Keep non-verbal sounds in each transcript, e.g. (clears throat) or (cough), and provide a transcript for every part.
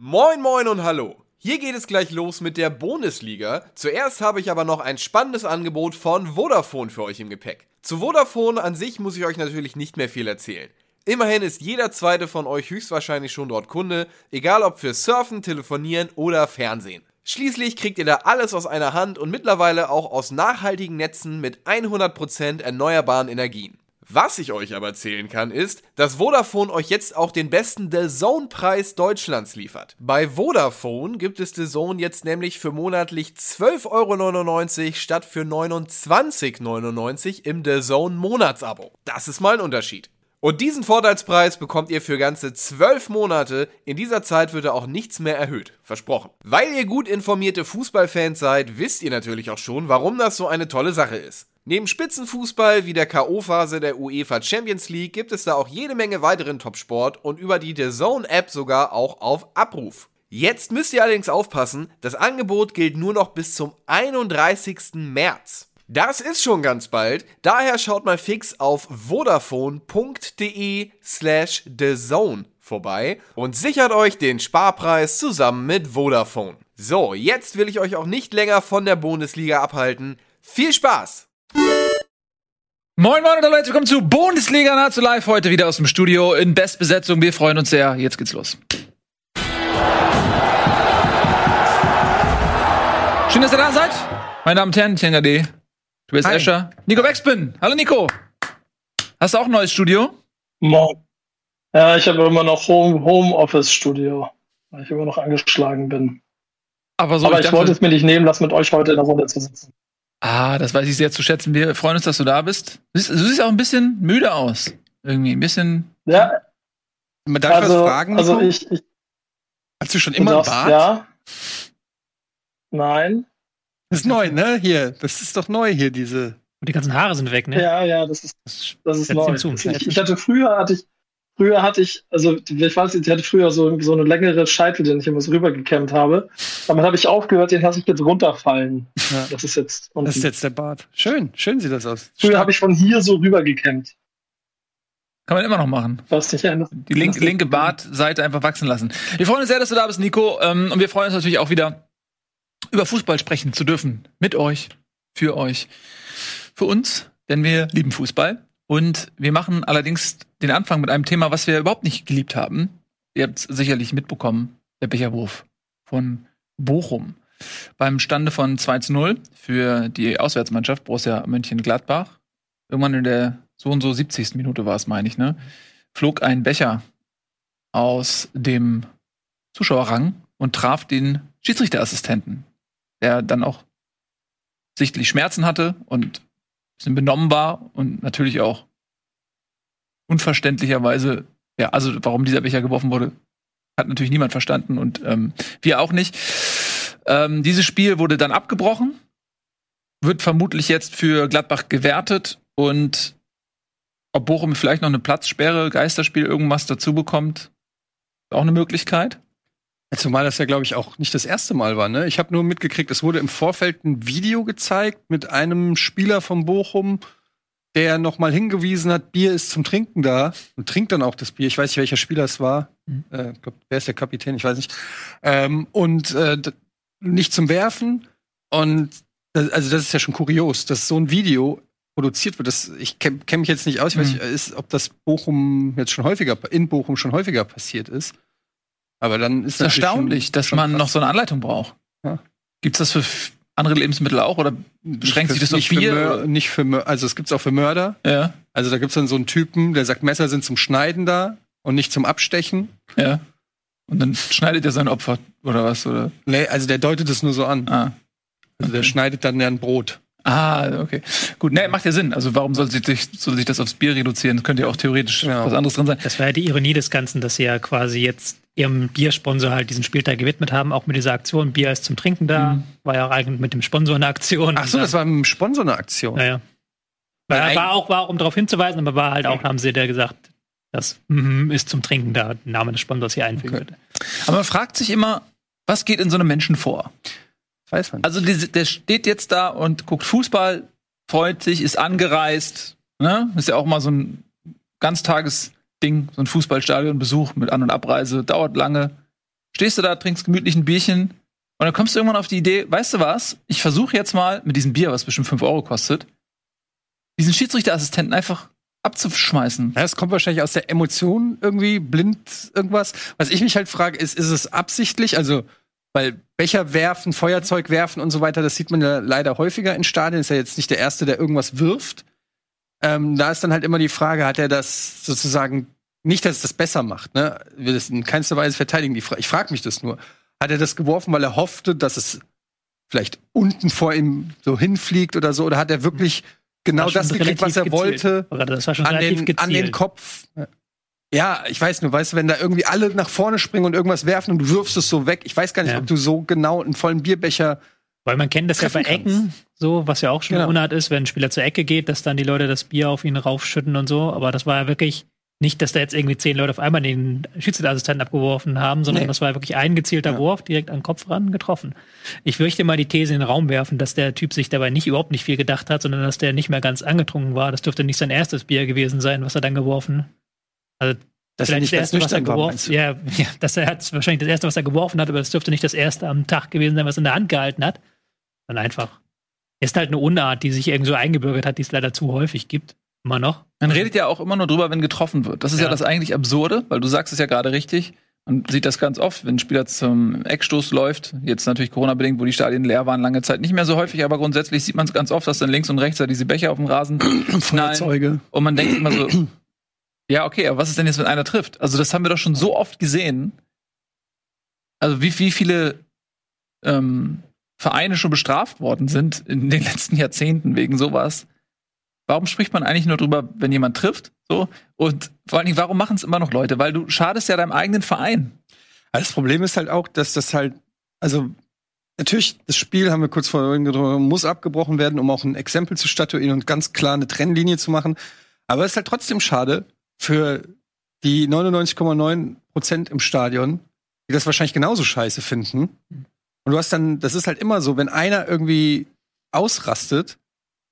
Moin moin und hallo. Hier geht es gleich los mit der Bundesliga. Zuerst habe ich aber noch ein spannendes Angebot von Vodafone für euch im Gepäck. Zu Vodafone an sich muss ich euch natürlich nicht mehr viel erzählen. Immerhin ist jeder zweite von euch höchstwahrscheinlich schon dort Kunde, egal ob für Surfen, Telefonieren oder Fernsehen. Schließlich kriegt ihr da alles aus einer Hand und mittlerweile auch aus nachhaltigen Netzen mit 100% erneuerbaren Energien. Was ich euch aber erzählen kann, ist, dass Vodafone euch jetzt auch den besten The Zone-Preis Deutschlands liefert. Bei Vodafone gibt es The Zone jetzt nämlich für monatlich 12,99 Euro statt für 29,99 Euro im The Zone Monatsabo. Das ist mal ein Unterschied. Und diesen Vorteilspreis bekommt ihr für ganze 12 Monate. In dieser Zeit wird er auch nichts mehr erhöht. Versprochen. Weil ihr gut informierte Fußballfans seid, wisst ihr natürlich auch schon, warum das so eine tolle Sache ist. Neben Spitzenfußball wie der K.O.-Phase der UEFA Champions League gibt es da auch jede Menge weiteren Topsport und über die The Zone App sogar auch auf Abruf. Jetzt müsst ihr allerdings aufpassen, das Angebot gilt nur noch bis zum 31. März. Das ist schon ganz bald, daher schaut mal fix auf vodafone.de slash thezone vorbei und sichert euch den Sparpreis zusammen mit Vodafone. So, jetzt will ich euch auch nicht länger von der Bundesliga abhalten. Viel Spaß! Moin Moin und herzlich willkommen zu Bundesliga Nahezu Live. Heute wieder aus dem Studio in Bestbesetzung. Wir freuen uns sehr. Jetzt geht's los. Schön, dass ihr da seid. Meine Damen und Herren, Tenga D. Du bist Escher. Nico Beckspin. Hallo Nico. Hast du auch ein neues Studio? Moin. Ja, ich habe immer noch Home, Homeoffice Studio, weil ich immer noch angeschlagen bin. Aber, so, Aber ich, ich, dachte, wollte es mir nicht nehmen lassen, mit euch heute in der Runde zu sitzen. Ah, das weiß ich sehr zu schätzen. Wir freuen uns, dass du da bist. Du siehst, du siehst auch ein bisschen müde aus. Irgendwie ein bisschen. Ja, Man darf also, was fragen, also ich, ich Hast du schon immer einen Bart? Ja. Nein. Das ist neu, ne? Hier, das ist doch neu hier, diese. Und die ganzen Haare sind weg, ne? Ja, ja, das ist, Das das ist neu. Ich, ich hatte früher hatte ich früher hatte ich, also ich weiß nicht, ich hatte früher so, so eine längere Scheitel, den ich immer so rübergekämmt habe. Damit habe ich aufgehört, den lasse ich jetzt runterfallen. Ja. Das ist jetzt. Und Das ist jetzt der Bart. Schön, schön sieht das aus. früher habe ich von hier so rübergekämmt. Kann man immer noch machen. Was nicht ändert. Die linke, linke Bartseite einfach wachsen lassen. Wir freuen uns sehr, dass du da bist, Nico. Ähm, und wir freuen uns natürlich auch wieder, über Fußball sprechen zu dürfen. Mit euch, für euch, für uns, denn wir lieben Fußball. Und wir machen allerdings den Anfang mit einem Thema, was wir überhaupt nicht geliebt haben. Ihr habt es sicherlich mitbekommen, der Becherwurf von Bochum. Beim Stande von 2 zu 0 für die Auswärtsmannschaft Borussia Mönchengladbach. Irgendwann in der so und so 70. Minute war es, meine ich, ne? Flog ein Becher aus dem Zuschauerrang und traf den Schiedsrichterassistenten, der dann auch sichtlich Schmerzen hatte und bisschen benommen war und natürlich auch unverständlicherweise, ja, also warum dieser Becher geworfen wurde, hat natürlich niemand verstanden und ähm, wir auch nicht. Ähm, dieses Spiel wurde dann abgebrochen, wird vermutlich jetzt für Gladbach gewertet und ob Bochum vielleicht noch eine Platzsperre, Geisterspiel, irgendwas dazu bekommt, auch eine Möglichkeit. Zumal das ja, glaube ich, auch nicht das erste Mal war, ne? Ich habe nur mitgekriegt, es wurde im Vorfeld ein Video gezeigt mit einem Spieler von Bochum, der noch mal hingewiesen hat, Bier ist zum Trinken da und trinkt dann auch das Bier. Ich weiß nicht, welcher Spieler es war. Mhm. Äh, glaub, wer ist der Kapitän? Ich weiß nicht. Ähm, und äh, nicht zum Werfen. Und das, also das ist ja schon kurios, dass so ein Video produziert wird. Das, ich kenne kenn mich jetzt nicht aus, ich weiß Mhm. nicht, ist, ob das Bochum jetzt schon häufiger, in Bochum schon häufiger passiert ist. Aber dann ist ist erstaunlich, schon- dass schon man krass. noch so eine Anleitung braucht. Ja. Gibt's das für andere Lebensmittel auch oder beschränkt sich das auf nicht für Bier? Mör nicht für Mör also es gibt's auch für Mörder. Ja, Also da gibt's dann so einen Typen, der sagt, Messer sind zum Schneiden da und nicht zum Abstechen. ja. Und dann schneidet er sein Opfer oder was oder? Nee, also der deutet es nur so an. Ah, Also der schneidet dann ja ein Brot. ah, okay, gut. Nee, macht ja Sinn. Also warum soll sich, soll sich das aufs Bier reduzieren? Das könnte ja auch theoretisch Ja. was anderes drin sein. Das war ja die Ironie des Ganzen, dass sie ja quasi jetzt ihrem Biersponsor halt diesen Spieltag gewidmet haben, auch mit dieser Aktion Bier ist zum Trinken da. Mhm. War ja auch eigentlich mit dem Sponsor eine Aktion. Ach so, das war im Sponsor eine Aktion. dann- Ja, ja. War, war auch, war, um darauf hinzuweisen, aber war halt auch, haben sie da gesagt, das mhm, ist zum Trinken da, den Namen des Sponsors hier einfügen Okay. würde. Aber man fragt sich immer, was geht in so einem Menschen vor? Das weiß man. Also die, der steht jetzt da und guckt Fußball, freut sich, ist angereist. Ne? Ist ja auch mal so ein Ganztagesding, so ein Fußballstadionbesuch mit An- und Abreise, dauert lange. stehst du da, trinkst gemütlich ein Bierchen und dann kommst du irgendwann auf die Idee, weißt du was? Ich versuche jetzt mal mit diesem Bier, was bestimmt 5 Euro kostet, diesen Schiedsrichterassistenten einfach abzuschmeißen. Ja, es kommt wahrscheinlich aus der Emotion irgendwie blind irgendwas. Was ich mich halt frage, ist, ist es absichtlich? Also, weil Becher werfen, Feuerzeug werfen und so weiter, das sieht man ja leider häufiger in Stadien. Ist ja jetzt nicht der Erste, der irgendwas wirft. Ähm, da ist dann halt immer die Frage, hat er das sozusagen nicht, dass es das besser macht, ne? Will es in keinster Weise verteidigen. Ich frage mich das nur. Hat er das geworfen, weil er hoffte, dass es vielleicht unten vor ihm so hinfliegt oder so? Oder hat er wirklich genau War schon das gekriegt, was er wollte? gezielt. Oder Das war schon An den, an den. Kopf. Ja, ich weiß nur, weißt du, wenn da irgendwie alle nach vorne springen und irgendwas werfen und du wirfst es so weg, ich weiß gar nicht, Ja. ob du so genau einen vollen Bierbecher. Weil man kennt das ja bei treffen Ecken, so, was ja auch schon Genau. eine Unart ist, wenn ein Spieler zur Ecke geht, dass dann die Leute das Bier auf ihn raufschütten und so. Aber das war ja wirklich nicht, dass da jetzt irgendwie zehn Leute auf einmal den Schiedsrichterassistenten abgeworfen haben, sondern Nee. das war wirklich ein gezielter Ja. Wurf direkt an den Kopf ran getroffen. Ich möchte mal die These in den Raum werfen, dass der Typ sich dabei nicht überhaupt nicht viel gedacht hat, sondern dass der nicht mehr ganz angetrunken war. Das dürfte nicht sein erstes Bier gewesen sein, was er dann geworfen. Also Dass er Vielleicht nicht das erste, was er geworfen ja, ja, (laughs) das hat wahrscheinlich das erste, was er geworfen hat, aber das dürfte nicht das erste am Tag gewesen sein, was er in der Hand gehalten hat. Dann einfach. Ist halt eine Unart, die sich irgendwie so eingebürgert hat, die es leider zu häufig gibt. Immer noch. Man redet ja auch immer nur drüber, wenn getroffen wird. Das ist ja, Ja. das eigentlich Absurde, weil du sagst es ja gerade richtig. Man sieht das ganz oft, wenn ein Spieler zum Eckstoß läuft. Jetzt natürlich Corona-bedingt, wo die Stadien leer waren, lange Zeit nicht mehr so häufig, aber grundsätzlich sieht man es ganz oft, dass dann links und rechts da diese Becher auf dem Rasen (coughs) knallen. Feuerzeuge. Und man denkt immer so, ja, okay, aber was ist denn jetzt, wenn einer trifft? Also, das haben wir doch schon so oft gesehen. Also, wie, wie viele ähm, Vereine schon bestraft worden sind in den (laughs) letzten Jahrzehnten wegen sowas. Warum spricht man eigentlich nur drüber, wenn jemand trifft? So? Und vor allen Dingen, warum machen es immer noch Leute? Weil du schadest ja deinem eigenen Verein. Also das Problem ist halt auch, dass das halt, also natürlich, das Spiel haben wir kurz vorhin gedrückt, muss abgebrochen werden, um auch ein Exempel zu statuieren und ganz klar eine Trennlinie zu machen. Aber es ist halt trotzdem schade für die 99,9 Prozent im Stadion, die das wahrscheinlich genauso scheiße finden. Und du hast dann, das ist halt immer so, wenn einer irgendwie ausrastet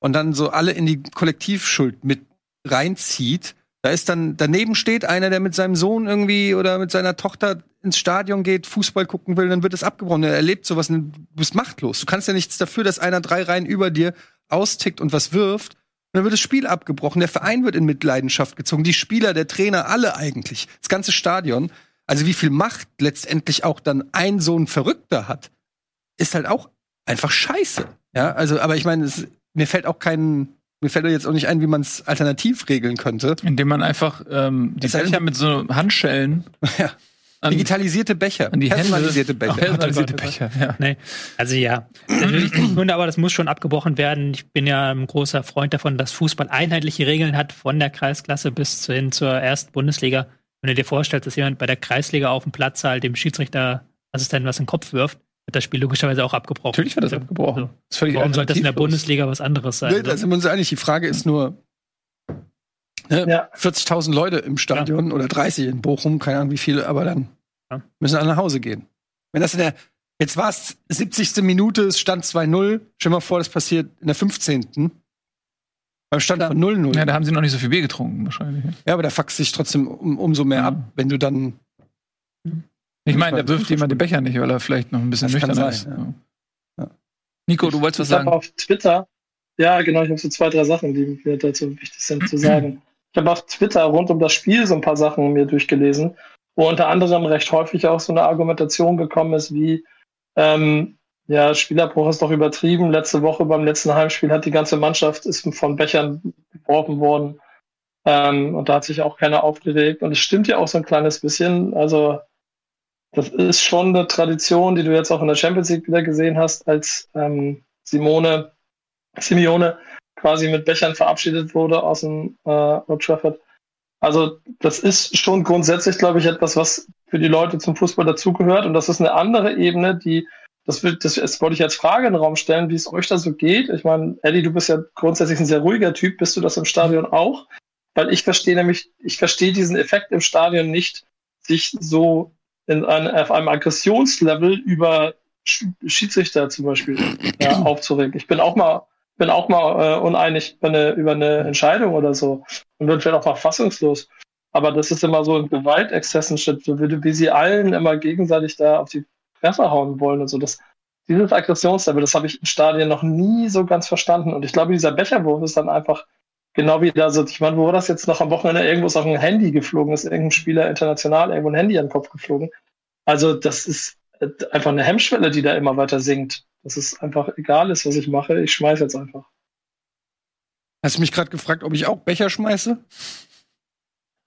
und dann so alle in die Kollektivschuld mit reinzieht, da ist dann, daneben steht einer, der mit seinem Sohn irgendwie oder mit seiner Tochter ins Stadion geht, Fußball gucken will, dann wird es abgebrochen. Er erlebt sowas und du bist machtlos. Du kannst ja nichts dafür, dass einer drei Reihen über dir austickt und was wirft. Und dann wird das Spiel abgebrochen. Der Verein wird in Mitleidenschaft gezogen. Die Spieler, der Trainer, alle eigentlich. Das ganze Stadion. Also wie viel Macht letztendlich auch dann ein so ein Verrückter hat, ist halt auch einfach scheiße. Ja, also, aber ich meine, mir fällt auch kein, mir fällt jetzt auch nicht ein, wie man es alternativ regeln könnte. Indem man einfach ähm, die Becher mit so Handschellen (laughs) Ja. an, Digitalisierte Becher, an die Hände. personalisierte Becher. Personalisierte Oh Gott, oh Becher, ja. Nee, also ja, natürlich nicht (clears throat) Hunde, aber das muss schon abgebrochen werden. Ich bin ja ein großer Freund davon, dass Fußball einheitliche Regeln hat, von der Kreisklasse bis zu hin zur ersten Bundesliga. Wenn du dir vorstellst, dass jemand bei der Kreisliga auf dem Platz halt dem Schiedsrichterassistenten was in den Kopf wirft, wird das Spiel logischerweise auch abgebrochen. Natürlich wird das abgebrochen. So. Das ist völlig Warum sollte das in der. Bundesliga was anderes sein? Nee, da sind wir uns einig. Die Frage ist nur, ne, Ja. 40.000 Leute im Stadion oder 30 in Bochum, keine Ahnung wie viele, aber dann Ja. müssen alle nach Hause gehen. Wenn das in der, jetzt war es 70. Minute, es stand 2-0. Stell dir mal vor, das passiert in der 15. Beim Stand von 0-0. Ja, Ja, da haben sie noch nicht so viel Bier getrunken, wahrscheinlich. aber da fuckst dich trotzdem um, umso mehr Ja. ab, wenn du dann. Ich meine, da wirft jemand den Becher nicht, weil er vielleicht noch ein bisschen Das nüchtern ist. ja. Ja. Nico, du wolltest was Ich habe sagen? auf Twitter, ja genau, ich habe so zwei, drei Sachen, die mir dazu wichtig sind zu sagen. Ich habe auf Twitter rund um das Spiel so ein paar Sachen mir durchgelesen, wo unter anderem recht häufig auch so eine Argumentation gekommen ist, wie ähm, ja, Spielerbruch ist doch übertrieben. Letzte Woche beim letzten Heimspiel hat die ganze Mannschaft ist von Bechern geworfen worden. Ähm, und da hat sich auch keiner aufgeregt. Und es stimmt ja auch so ein kleines bisschen. Also das ist schon eine Tradition, die du jetzt auch in der Champions League wieder gesehen hast, als ähm, Simone, Simeone quasi mit Bechern verabschiedet wurde aus dem äh, Old Trafford. Also das ist schon grundsätzlich, glaube ich, etwas, was für die Leute zum Fußball dazugehört. Und das ist eine andere Ebene, die, das, will, das, das wollte ich als Frage in den Raum stellen, wie es euch da so geht. Ich meine, Eddie, du bist ja grundsätzlich ein sehr ruhiger Typ. Bist du das im Stadion auch? Weil ich verstehe nämlich, ich verstehe diesen Effekt im Stadion nicht, sich so in ein, auf einem Aggressionslevel über Sch- Schiedsrichter zum Beispiel (clears throat) ja, aufzuregen. Ich bin auch mal, bin auch mal äh, uneinig über eine, über eine Entscheidung oder so und bin vielleicht auch mal fassungslos. aber das ist immer so ein Gewaltexzessen, wie, wie sie allen immer gegenseitig da auf die Fresse hauen wollen und so. Das, dieses Aggressionslevel, das habe ich im Stadion noch nie so ganz verstanden. Und ich glaube, dieser Becherwurf ist dann einfach genau wie da so, ich meine, wo war das jetzt noch am Wochenende irgendwo ist auch ein Handy geflogen, ist irgendein Spieler international irgendwo ein Handy an den Kopf geflogen. Also das ist einfach eine Hemmschwelle, die da immer weiter sinkt. Dass es einfach egal ist, was ich mache, ich schmeiße jetzt einfach. Hast du mich gerade gefragt, ob ich auch Becher schmeiße?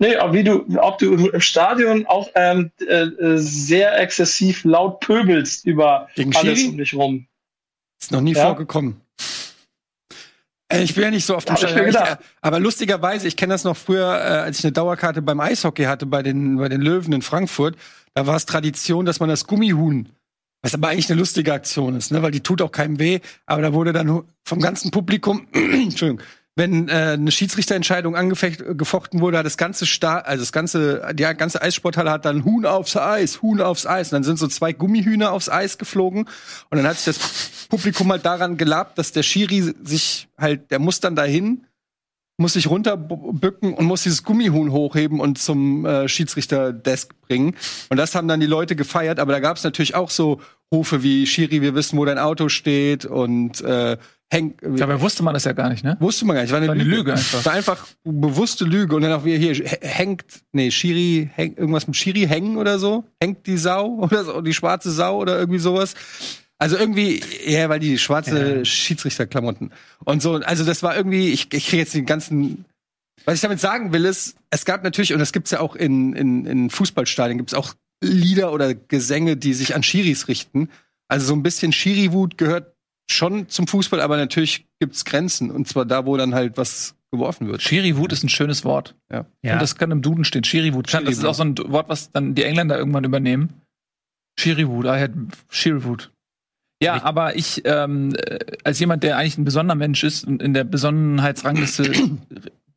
Nee, ob, wie du, ob du im Stadion auch ähm, äh, sehr exzessiv laut pöbelst über Gegen alles um dich rum. Ist noch nie Ja. vorgekommen. Äh, Ich bin ja nicht so auf dem Hab ich mir Stadion. äh, aber lustigerweise, ich kenne das noch früher, äh, als ich eine Dauerkarte beim Eishockey hatte, bei den, bei den Löwen in Frankfurt. Da war es Tradition, dass man das Gummihuhn, was aber eigentlich eine lustige Aktion ist, ne? weil die tut auch keinem weh, aber da wurde dann vom ganzen Publikum, (clears throat) Entschuldigung, wenn äh, eine Schiedsrichterentscheidung angefecht, gefochten wurde, hat das ganze Sta also das ganze, die ganze Eissporthalle hat dann Huhn aufs Eis, Huhn aufs Eis. Und dann sind so zwei Gummihühner aufs Eis geflogen. Und dann hat sich das Publikum halt daran gelabt, dass der Schiri sich halt, der muss dann dahin, muss sich runterbücken und muss dieses Gummihuhn hochheben und zum äh, Schiedsrichterdesk bringen. Und das haben dann die Leute gefeiert. Aber da gab es natürlich auch so Rufe wie Schiri, wir wissen, wo dein Auto steht und äh, Henk, Dabei wusste man das ja gar nicht, ne? Wusste man gar nicht. War eine, War eine Lüge. Lüge einfach. War einfach bewusste Lüge. Und dann auch wieder hier hängt, nee, Schiri, häng, irgendwas mit Schiri hängen oder so. Hängt die Sau (laughs) oder so, die schwarze Sau oder irgendwie sowas. Also irgendwie, ja, weil die schwarze Schiedsrichterklamotten. Und so, also das war irgendwie, ich, ich kriege jetzt den ganzen. Was ich damit sagen will, ist, es gab natürlich, und das gibt's ja auch in, in, in Fußballstadien, gibt's auch Lieder oder Gesänge, die sich an Schiris richten. Also so ein bisschen Schiri-Wut gehört schon zum Fußball, aber natürlich gibt's Grenzen. Und zwar da, wo dann halt was geworfen wird. Schiri-Wut ist ein schönes Wort. Ja. Und das kann im Duden stehen. Schiri-Wut. Das ist auch so ein Wort, was dann die Engländer irgendwann übernehmen. Schiri-Wut. I had Schiri-Wut. Ja, aber ich, ähm, äh, als jemand, der eigentlich ein besonderer Mensch ist und in der Besonnenheitsrangliste (coughs)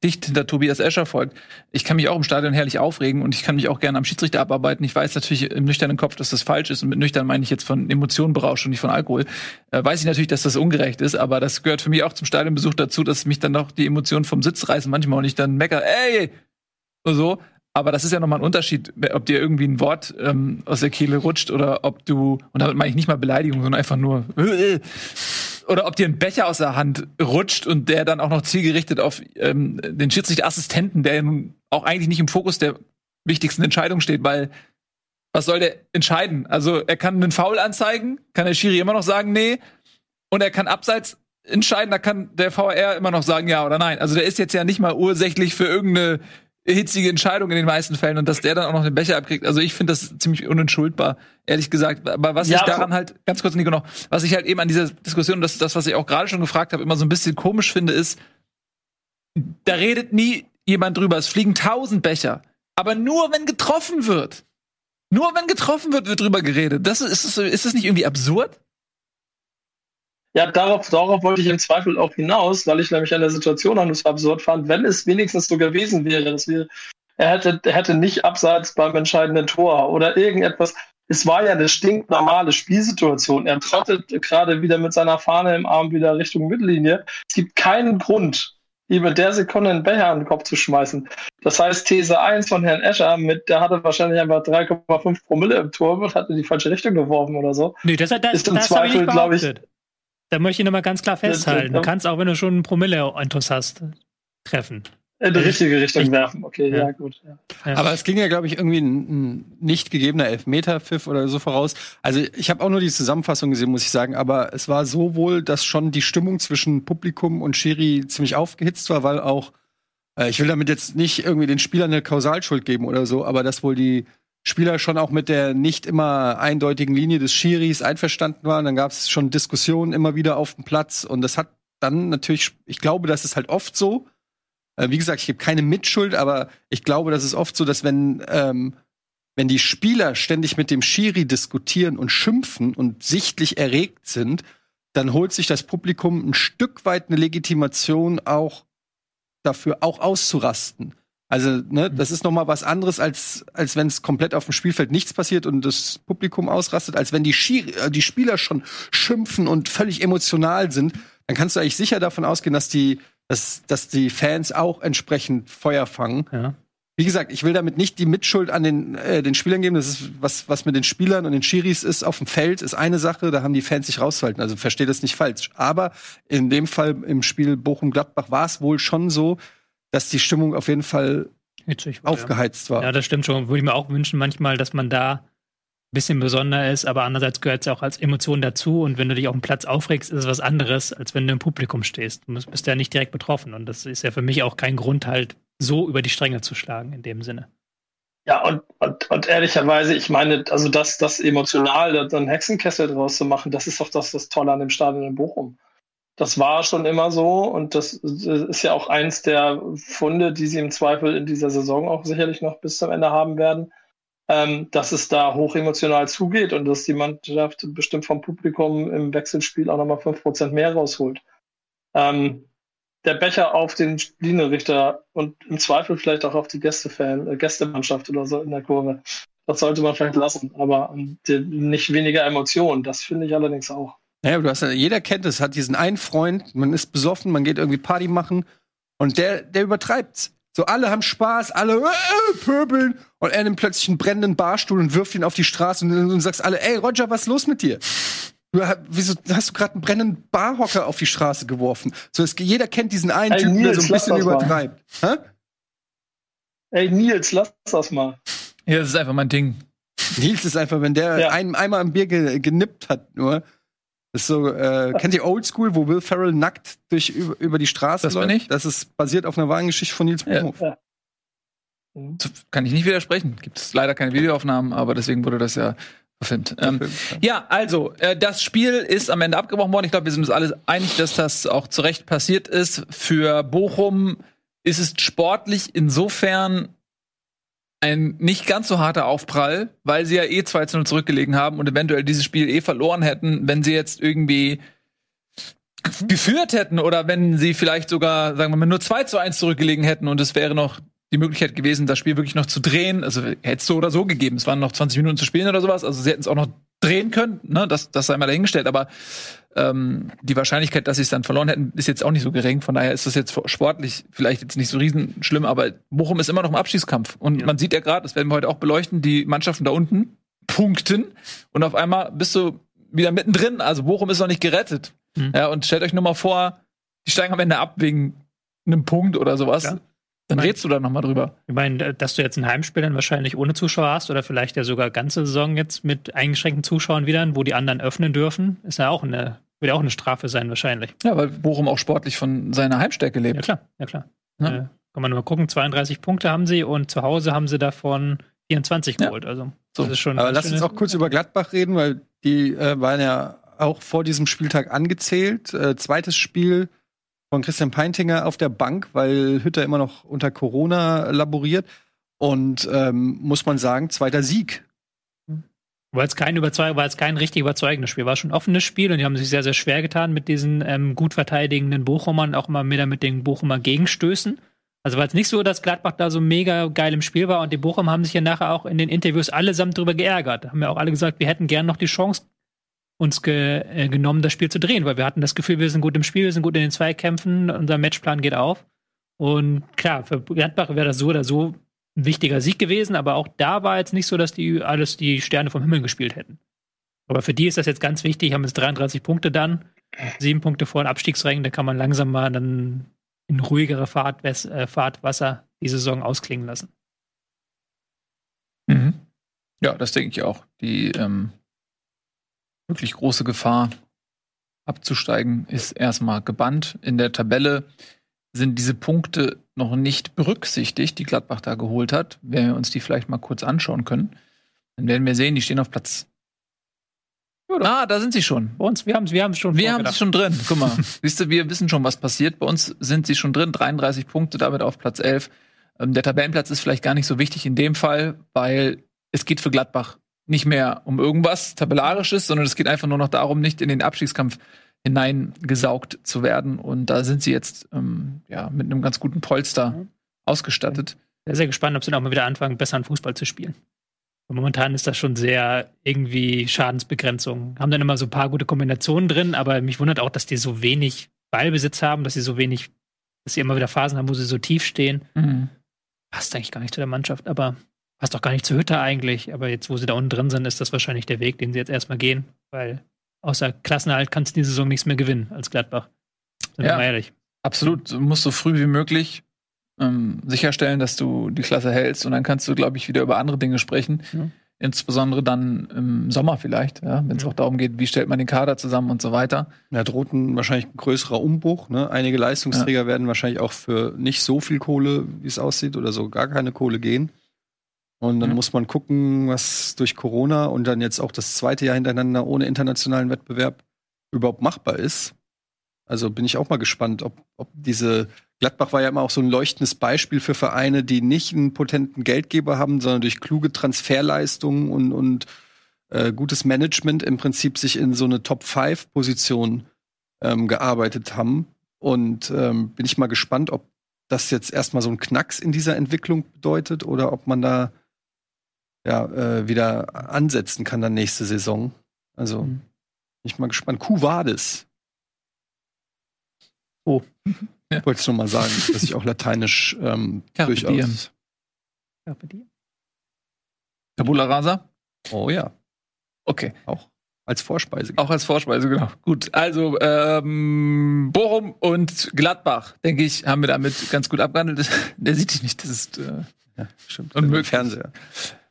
dicht hinter Tobias Escher folgt, ich kann mich auch im Stadion herrlich aufregen und ich kann mich auch gerne am Schiedsrichter abarbeiten. Ich weiß natürlich im nüchternen Kopf, dass das falsch ist und mit nüchtern meine ich jetzt von Emotionen berauscht und nicht von Alkohol. Äh, weiß ich natürlich, dass das ungerecht ist, aber das gehört für mich auch zum Stadionbesuch dazu, dass mich dann noch die Emotionen vom Sitz reißen manchmal und ich dann mecker, ey, oder so. Aber das ist ja nochmal ein Unterschied, ob dir irgendwie ein Wort ähm, aus der Kehle rutscht oder ob du, und damit meine ich nicht mal Beleidigung, sondern einfach nur, (laughs) oder ob dir ein Becher aus der Hand rutscht und der dann auch noch zielgerichtet auf ähm, den Schiedsrichterassistenten, der auch eigentlich nicht im Fokus der wichtigsten Entscheidung steht, weil was soll der entscheiden? Also er kann einen Foul anzeigen, kann der Schiri immer noch sagen, nee, und er kann abseits entscheiden, da kann der VR immer noch sagen, ja oder nein. Also der ist jetzt ja nicht mal ursächlich für irgendeine hitzige Entscheidung in den meisten Fällen und dass der dann auch noch den Becher abkriegt. Also ich finde das ziemlich unentschuldbar, ehrlich gesagt. Aber was Ja, ich daran halt, ganz kurz, Nico, noch, was ich halt eben an dieser Diskussion, das das, was ich auch gerade schon gefragt habe, immer so ein bisschen komisch finde, ist, da redet nie jemand drüber. Es fliegen tausend Becher. Aber nur wenn getroffen wird. Nur wenn getroffen wird, wird drüber geredet. Das ist, ist, ist das nicht irgendwie absurd? Ja, darauf, darauf wollte ich im Zweifel auch hinaus, weil ich nämlich an der Situation an so absurd fand, wenn es wenigstens so gewesen wäre, dass wir, er hätte, er hätte nicht abseits beim entscheidenden Tor oder irgendetwas. Es war ja eine stinknormale Spielsituation. Er trottet gerade wieder mit seiner Fahne im Arm wieder Richtung Mittellinie. Es gibt keinen Grund, ihm in der Sekunde einen Becher an den Kopf zu schmeißen. Das heißt, These 1 von Herrn Escher, mit, der hatte wahrscheinlich einfach 3,5 Promille im Tor und hat in die falsche Richtung geworfen oder so. Nee, das, das, Ist im das ich Zweifel, nicht glaub ich-. Da möchte ich nochmal ganz klar festhalten. Du kannst auch, wenn du schon einen Promille-Intus hast, treffen. In die richtige Richtung werfen. Okay, ja, Ja. gut. Ja. Aber es ging ja, glaube ich, irgendwie ein, ein nicht gegebener Elfmeter-Pfiff oder so voraus. Also ich habe auch nur die Zusammenfassung gesehen, muss ich sagen. Aber es war so wohl, dass schon die Stimmung zwischen Publikum und Schiri ziemlich aufgehitzt war, weil auch, äh, ich will damit jetzt nicht irgendwie den Spielern eine Kausalschuld geben oder so, aber dass wohl die Spieler schon auch mit der nicht immer eindeutigen Linie des Schiris einverstanden waren. Dann gab es schon Diskussionen immer wieder auf dem Platz. Und das hat dann natürlich, ich glaube, das ist halt oft so, äh, wie gesagt, ich gebe keine Mitschuld, aber ich glaube, das ist oft so, dass wenn, ähm, wenn die Spieler ständig mit dem Schiri diskutieren und schimpfen und sichtlich erregt sind, dann holt sich das Publikum ein Stück weit eine Legitimation auch dafür, auch auszurasten. Also, ne, das ist noch mal was anderes, als, als wenn es komplett auf dem Spielfeld nichts passiert und das Publikum ausrastet, als wenn die, Schiri, äh, die Spieler schon schimpfen und völlig emotional sind. Dann kannst du eigentlich sicher davon ausgehen, dass die, dass, dass die Fans auch entsprechend Feuer fangen. ja. wie gesagt, ich will damit nicht die Mitschuld an den, äh, den Spielern geben. Das ist was, was mit den Spielern und den Schiris ist auf dem Feld, ist eine Sache. Da haben die Fans sich rauszuhalten. Also versteht das nicht falsch. Aber in dem Fall im Spiel Bochum-Gladbach war es wohl schon so, dass die Stimmung auf jeden Fall Hitzig aufgeheizt war. Ja, das stimmt schon. Würde ich mir auch wünschen, manchmal, dass man da ein bisschen besonder ist, aber andererseits gehört es ja auch als Emotion dazu. Und wenn du dich auf dem Platz aufregst, ist es was anderes, als wenn du im Publikum stehst. Du bist ja nicht direkt betroffen. Und das ist ja für mich auch kein Grund, halt so über die Stränge zu schlagen in dem Sinne. Ja, und, und, und ehrlicherweise, ich meine, also das, das emotional, dann Hexenkessel draus zu machen, das ist doch das, das Tolle an dem Stadion in Bochum. Das war schon immer so und das ist ja auch eins der Funde, die sie im Zweifel in dieser Saison auch sicherlich noch bis zum Ende haben werden, ähm, dass es da hochemotional zugeht und dass die Mannschaft bestimmt vom Publikum im Wechselspiel auch nochmal 5% mehr rausholt. Ähm, der Becher auf den Linienrichter und im Zweifel vielleicht auch auf die Gästefan, äh, Gästemannschaft oder so in der Kurve. Das sollte man vielleicht lassen, aber ähm, nicht weniger Emotionen. Das finde ich allerdings auch. Ja, du hast ja, jeder kennt es, hat diesen einen Freund, man ist besoffen, man geht irgendwie Party machen und der, der übertreibt's. So alle haben Spaß, alle äh, pöbeln und er nimmt plötzlich einen brennenden Barstuhl und wirft ihn auf die Straße und du sagst alle, ey Roger, was ist los mit dir? Du, wieso hast du gerade einen brennenden Barhocker auf die Straße geworfen? So, es, jeder kennt diesen einen Ey, Typen, der so ein bisschen übertreibt. Hä? Ey, Nils, lass das mal. Ja, das ist einfach mein Ding. Nils ist einfach, wenn der Ja. einem einmal am Bier ge genippt hat, nur. Das ist so, äh, kennt ihr Old School, wo Will Ferrell nackt durch über, über die Straße Das bin läuft? ich. Das ist basiert auf einer wahren Geschichte von Nils Ja. Bohmhoff. Mhm. Kann ich nicht widersprechen. Gibt es leider keine Videoaufnahmen, aber deswegen wurde das ja verfilmt. Ähm, ja, also, äh, das Spiel ist am Ende abgebrochen worden. Ich glaube, wir sind uns alle einig, dass das auch zu Recht passiert ist. Für Bochum ist es sportlich insofern ein nicht ganz so harter Aufprall, weil sie ja eh 2 zu 0 zurückgelegen haben und eventuell dieses Spiel eh verloren hätten, wenn sie jetzt irgendwie geführt hätten oder wenn sie vielleicht sogar, sagen wir mal, nur 2 zu 1 zurückgelegen hätten und es wäre noch die Möglichkeit gewesen, das Spiel wirklich noch zu drehen. Also hätte es so oder so gegeben. Es waren noch 20 Minuten zu spielen oder sowas. Also sie hätten es auch noch drehen können. Ne? Das, das sei mal dahingestellt. Aber ähm, die Wahrscheinlichkeit, dass sie es dann verloren hätten, ist jetzt auch nicht so gering. Von daher ist das jetzt sportlich vielleicht jetzt nicht so riesen schlimm. Aber Bochum ist immer noch im Abschießkampf. Und man sieht ja gerade, das werden wir heute auch beleuchten, die Mannschaften da unten punkten. Und auf einmal bist du wieder mittendrin. Also Bochum ist noch nicht gerettet. Mhm. Ja, und stellt euch nur mal vor, die steigen am Ende ab wegen einem Punkt oder sowas. Ja. Dann Mein- redst du da noch mal drüber. Ich meine, dass du jetzt ein Heimspiel dann wahrscheinlich ohne Zuschauer hast oder vielleicht ja sogar ganze Saison jetzt mit eingeschränkten Zuschauern wieder, wo die anderen öffnen dürfen, ist ja auch eine, wird ja auch eine Strafe sein wahrscheinlich. Ja, weil Bochum auch sportlich von seiner Heimstärke Ja lebt. klar, ja klar. Ja. Äh, kann man nur mal gucken, 32 Punkte haben sie und zu Hause haben sie davon 24 Ja. geholt. Also So. das ist schon. Aber lass uns auch kurz über Gladbach reden, weil die äh, waren ja auch vor diesem Spieltag angezählt. Äh, zweites Spiel von Christian Peintinger auf der Bank, weil Hütter immer noch unter Corona laboriert. Und ähm, muss man sagen, zweiter Sieg. War jetzt kein war jetzt kein richtig überzeugendes Spiel. War schon ein offenes Spiel und die haben sich sehr, sehr schwer getan mit diesen ähm, gut verteidigenden Bochumern, auch immer wieder mit den Bochumer Gegenstößen. Also war es nicht so, dass Gladbach da so mega geil im Spiel war und die Bochum haben sich ja nachher auch in den Interviews allesamt drüber geärgert. Haben ja auch alle gesagt, wir hätten gern noch die Chance uns ge äh, genommen, das Spiel zu drehen, weil wir hatten das Gefühl, wir sind gut im Spiel, wir sind gut in den Zweikämpfen, unser Matchplan geht auf. Und klar, für Gladbach wäre das so oder so ein wichtiger Sieg gewesen, aber auch da war jetzt nicht so, dass die alles die Sterne vom Himmel gespielt hätten. Aber für die ist das jetzt ganz wichtig, haben jetzt 33 Punkte dann, sieben Punkte vor den Abstiegsrängen, da kann man langsam mal dann in ruhigere Fahrt, äh, Fahrtwasser die Saison ausklingen lassen. Mhm. Ja, das denke ich auch. Die ähm, wirklich große Gefahr abzusteigen ist erstmal gebannt. In der Tabelle sind diese Punkte noch nicht berücksichtigt, die Gladbach da geholt hat. Wenn wir uns die vielleicht mal kurz anschauen können, dann werden wir sehen, die stehen auf Platz. Ah, da sind sie schon. Bei uns, wir haben es wir haben's schon Wir haben sie schon drin. Guck mal. (laughs) Siehst du, wir wissen schon, was passiert. Bei uns sind sie schon drin. 33 Punkte, damit auf Platz 11. Ähm, der Tabellenplatz ist vielleicht gar nicht so wichtig in dem Fall, weil es geht für Gladbach nicht mehr um irgendwas Tabellarisches, sondern es geht einfach nur noch darum, nicht in den Abstiegskampf hineingesaugt zu werden. Und da sind sie jetzt ähm, ja, mit einem ganz guten Polster ausgestattet. sehr, sehr gespannt, ob sie dann auch mal wieder anfangen, besseren Fußball zu spielen. Und momentan ist das schon sehr irgendwie Schadensbegrenzung. Haben dann immer so ein paar gute Kombinationen drin, aber mich wundert auch, dass die so wenig Ballbesitz haben, dass sie so wenig, dass sie immer wieder Phasen haben, wo sie so tief stehen. Mhm. passt eigentlich gar nicht zu der Mannschaft, aber passt auch gar nicht zu Hütter eigentlich. Aber jetzt, wo sie da unten drin sind, ist das wahrscheinlich der Weg, den sie jetzt erstmal gehen, weil außer Klassenerhalt kannst du die Saison nichts mehr gewinnen als Gladbach. Sind Ja. wir mal ehrlich. Absolut. Du musst so früh wie möglich ähm, sicherstellen, dass du die Klasse hältst und dann kannst du, glaube ich, wieder über andere Dinge sprechen. Ja. Insbesondere dann im Sommer vielleicht, ja, wenn es Ja. auch darum geht, wie stellt man den Kader zusammen und so weiter. Da droht ein, wahrscheinlich ein größerer Umbruch. Ne? Einige Leistungsträger werden wahrscheinlich auch für nicht so viel Kohle, wie es aussieht, oder so gar keine Kohle gehen. Und dann Ja. muss man gucken, was durch Corona und dann jetzt auch das zweite Jahr hintereinander ohne internationalen Wettbewerb überhaupt machbar ist. Also bin ich auch mal gespannt, ob, ob diese Gladbach war ja immer auch so ein leuchtendes Beispiel für Vereine, die nicht einen potenten Geldgeber haben, sondern durch kluge Transferleistungen und, und äh, gutes Management im Prinzip sich in so eine Top-5-Position ähm, gearbeitet haben. Und ähm, bin ich mal gespannt, ob das jetzt erstmal so ein Knacks in dieser Entwicklung bedeutet oder ob man da ja äh, wieder ansetzen kann dann nächste Saison. Also Mhm. bin ich mal gespannt. Kuh Vadis. Oh. (laughs) Ja. Ich wollte es nur mal sagen, dass ich auch Lateinisch ähm, Carpe durchaus. diem. Ja, bei dir. Tabula rasa? Oh ja, Okay. auch als Vorspeise. Auch als Vorspeise, genau. Gut, also ähm, Bochum und Gladbach, denke ich, haben wir damit ganz gut abgehandelt. (laughs) Der sieht dich nicht, das ist äh, Ja, stimmt. Unmöglich. Fernseher.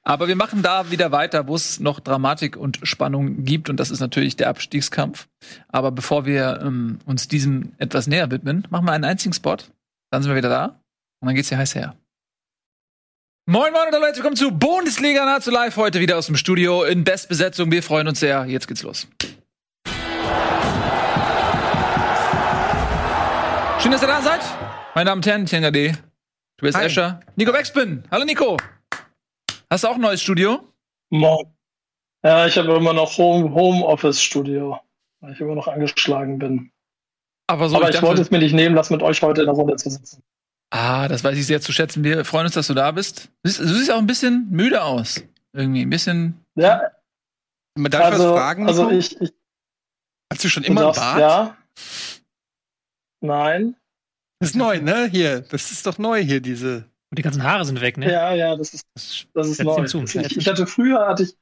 Aber wir machen da wieder weiter, wo es noch Dramatik und Spannung gibt. Und das ist natürlich der Abstiegskampf. Aber bevor wir ähm, uns diesem etwas näher widmen, machen wir einen einzigen Spot. Dann sind wir wieder da. Und dann geht's hier heiß her. Moin Moin und Leute, willkommen zu Bundesliga nahezu live. Heute wieder aus dem Studio in Bestbesetzung. Wir freuen uns sehr. Jetzt geht's los. Schön, dass ihr da seid. Meine Damen und Herren, Tianga D. Tobias Hi. Escher. Nico Beckspin. Hallo Nico. Hast du auch ein neues Studio? Morgen. Ja, ich habe immer noch Home, Homeoffice Studio, weil ich immer noch angeschlagen bin. Aber so, Aber ich ich wollte es mir nicht nehmen lassen, mit euch heute in der Runde zu sitzen. Ah, das weiß ich sehr zu schätzen. Wir freuen uns, dass du da bist. Du siehst, du siehst auch ein bisschen müde aus. Irgendwie ein bisschen. Ja, Man darf also, was fragen. also ich, ich Hast du schon immer einen darfst- Bart? Ja. Nein. Das ist neu, ne? Hier, das ist doch neu hier, diese. Und die ganzen Haare sind weg, ne? Ja, ja, das ist, das ist neu. Ich, ich hatte früher hatte ich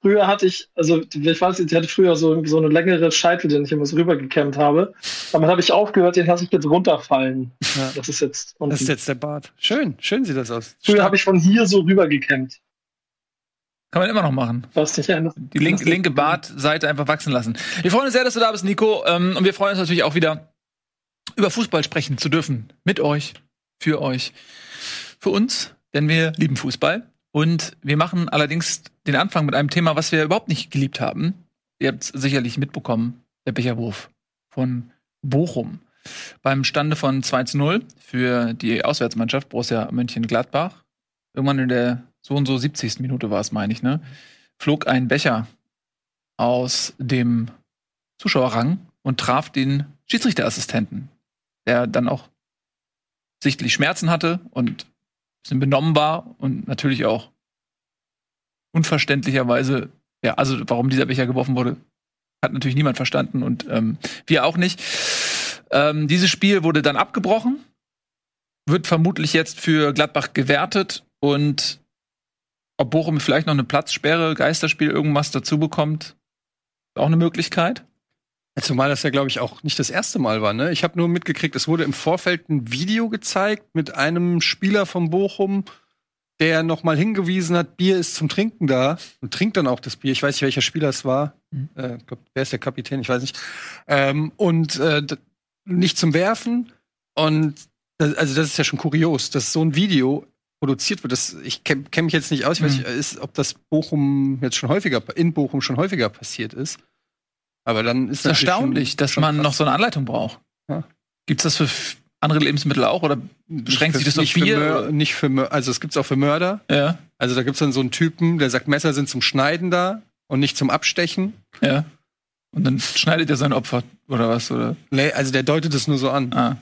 früher hatte ich, also ich weiß nicht, ich hatte früher so, so eine längere Scheitel, den ich immer so rübergekämmt habe. Damit habe ich aufgehört, den lasse ich jetzt runterfallen. Ja. Das ist jetzt. unten. Das ist jetzt der Bart. Schön, schön sieht das aus. früher habe ich von hier so rübergekämmt. Kann man immer noch machen. Was nicht ändert. Die link, linke Bartseite einfach wachsen lassen. Wir freuen uns sehr, dass du da bist, Nico. Ähm, und wir freuen uns natürlich auch wieder, über Fußball sprechen zu dürfen. Mit euch, für euch, für uns, denn wir lieben Fußball. Und wir machen allerdings den Anfang mit einem Thema, was wir überhaupt nicht geliebt haben. Ihr habt es sicherlich mitbekommen, der Becherwurf von Bochum. Beim Stande von 2 zu 0 für die Auswärtsmannschaft Borussia Mönchengladbach. Irgendwann in der so und so 70. Minute war es, meine ich, ne? Flog ein Becher aus dem Zuschauerrang und traf den Schiedsrichterassistenten, der dann auch sichtlich Schmerzen hatte und bisschen benommen war und natürlich auch unverständlicherweise, ja, also warum dieser Becher geworfen wurde, hat natürlich niemand verstanden und ähm, wir auch nicht. Ähm, dieses Spiel wurde dann abgebrochen, wird vermutlich jetzt für Gladbach gewertet und ob Bochum vielleicht noch eine Platzsperre, Geisterspiel, irgendwas dazu bekommt, ist auch eine Möglichkeit. Zumal das ja, glaube ich, auch nicht das erste Mal war. Ne? Ich habe nur mitgekriegt, es wurde im Vorfeld ein Video gezeigt mit einem Spieler von Bochum, der noch mal hingewiesen hat, Bier ist zum Trinken da und trinkt dann auch das Bier. Ich weiß nicht, welcher Spieler es war. Mhm. Äh, glaub, wer ist der Kapitän? Ich weiß nicht. Ähm, und äh, nicht zum Werfen. Und das, also das ist ja schon kurios, dass so ein Video produziert wird. Das, ich kenne kenn mich jetzt nicht aus, ich weiß Mhm. nicht, ist, ob das Bochum jetzt schon häufiger, in Bochum schon häufiger passiert ist. Aber dann ist ist erstaunlich, schon- dass schon man krass. noch so eine Anleitung braucht. Ja. Gibt es das für andere Lebensmittel auch oder beschränkt sich das auf Bier? Mör nicht für Mör also es gibt's auch für Mörder. ja, Also da gibt's dann so einen Typen, der sagt, Messer sind zum Schneiden da und nicht zum Abstechen. ja. Und dann schneidet er sein Opfer oder was oder? Nee, also der deutet es nur so an. Ah,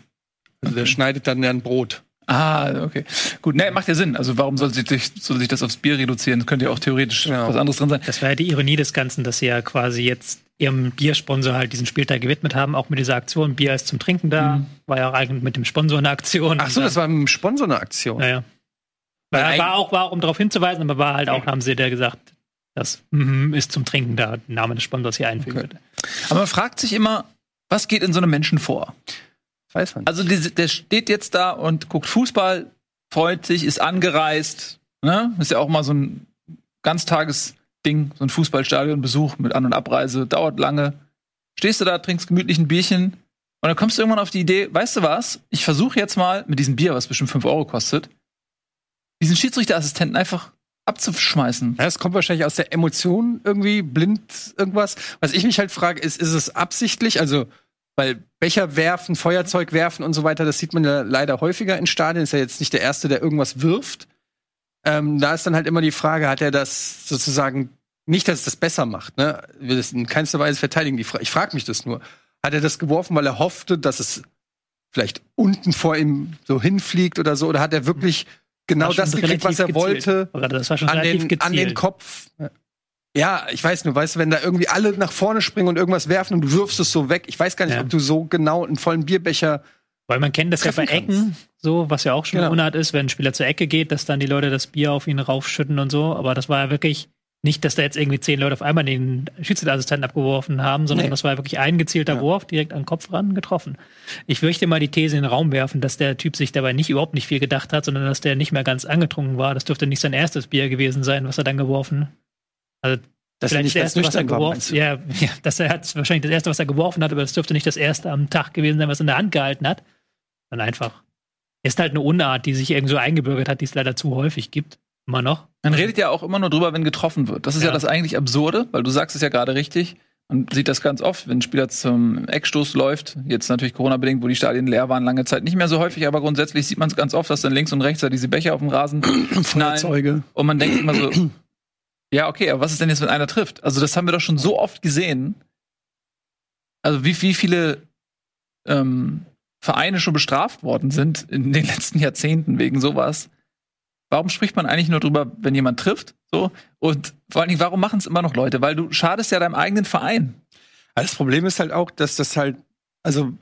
Also der okay. schneidet dann ja ein Brot. ah okay. Gut, nee, macht ja Sinn. Also warum soll sich, soll sich das aufs Bier reduzieren? Das könnte ja auch theoretisch Genau. was anderes drin sein. Das war ja die Ironie des Ganzen, dass sie ja quasi jetzt ihrem Biersponsor halt diesen Spieltag gewidmet haben, auch mit dieser Aktion Bier ist zum Trinken da. Mhm. War ja auch eigentlich mit dem Sponsor eine Aktion. Ach so, das war mit dem Sponsor eine Aktion. Naja. War, war, auch, war auch, um darauf hinzuweisen, aber war halt auch, haben sie da gesagt, das mm, ist zum Trinken da, Name des Sponsors hier einfügen okay. Aber man fragt sich immer, was geht in so einem Menschen vor? Weiß man. Also der, der steht jetzt da und guckt Fußball, freut sich, ist angereist. Ne? Ist ja auch mal so ein Ganztagesding, so ein Fußballstadionbesuch mit An- und Abreise, dauert lange. Stehst du da, trinkst gemütlich ein Bierchen und dann kommst du irgendwann auf die Idee, weißt du was, ich versuche jetzt mal mit diesem Bier, was bestimmt 5 Euro kostet, diesen Schiedsrichterassistenten einfach abzuschmeißen. Ja, es kommt wahrscheinlich aus der Emotion irgendwie blind irgendwas. Was ich mich halt frage, ist, ist es absichtlich? Also, weil Becher werfen, Feuerzeug werfen und so weiter, das sieht man ja leider häufiger in Stadien. Ist ja jetzt nicht der Erste, der irgendwas wirft. Ähm, da ist dann halt immer die Frage, hat er das sozusagen nicht, dass es das besser macht, ne? Will es in keinster Weise verteidigen. Die Fra ich frage mich das nur. Hat er das geworfen, weil er hoffte, dass es vielleicht unten vor ihm so hinfliegt oder so? Oder hat er wirklich genau das gekriegt, was er gezielt. wollte? Das war schon an, den, an den Kopf. Ja, ich weiß nur, weißt du, wenn da irgendwie alle nach vorne springen und irgendwas werfen und du wirfst es so weg, ich weiß gar nicht, ja. ob du so genau einen vollen Bierbecher. Weil man kennt das ja bei Ecken, so, was ja auch schon genau. Unart ist, wenn ein Spieler zur Ecke geht, dass dann die Leute das Bier auf ihn raufschütten und so. Aber das war ja wirklich nicht, dass da jetzt irgendwie zehn Leute auf einmal den Schiedsrichterassistenten abgeworfen haben, sondern nee. das war wirklich ein gezielter ja. Wurf, direkt an den Kopf ran getroffen. Ich möchte mal die These in den Raum werfen, dass der Typ sich dabei nicht überhaupt nicht viel gedacht hat, sondern dass der nicht mehr ganz angetrunken war. Das dürfte nicht sein erstes Bier gewesen sein, was er dann geworfen. Also das vielleicht nicht das erste, was er geworfen ja, (laughs) ja, das hat wahrscheinlich das erste, was er geworfen hat, aber das dürfte nicht das erste am Tag gewesen sein, was er in der Hand gehalten hat. Dann einfach. Ist halt eine Unart, die sich irgendwo eingebürgert hat, die es leider zu häufig gibt. Immer noch. Man redet ja auch immer nur drüber, wenn getroffen wird. Das ist ja, ja das eigentlich Absurde, weil du sagst es ja gerade richtig. Man sieht das ganz oft, wenn ein Spieler zum Eckstoß läuft. Jetzt natürlich Corona-bedingt, wo die Stadien leer waren, lange Zeit nicht mehr so häufig, aber grundsätzlich sieht man es ganz oft, dass dann links und rechts da diese Becher auf dem Rasen (coughs) knallen. Und man denkt immer so, ja, okay, aber was ist denn jetzt, wenn einer trifft? Also, das haben wir doch schon so oft gesehen. Also, wie, wie viele ähm, Vereine schon bestraft worden sind in den (laughs) letzten Jahrzehnten wegen sowas. Warum spricht man eigentlich nur drüber, wenn jemand trifft? So und vor allen Dingen, warum machen es immer noch Leute? Weil du schadest ja deinem eigenen Verein. Das Problem ist halt auch, dass das halt, also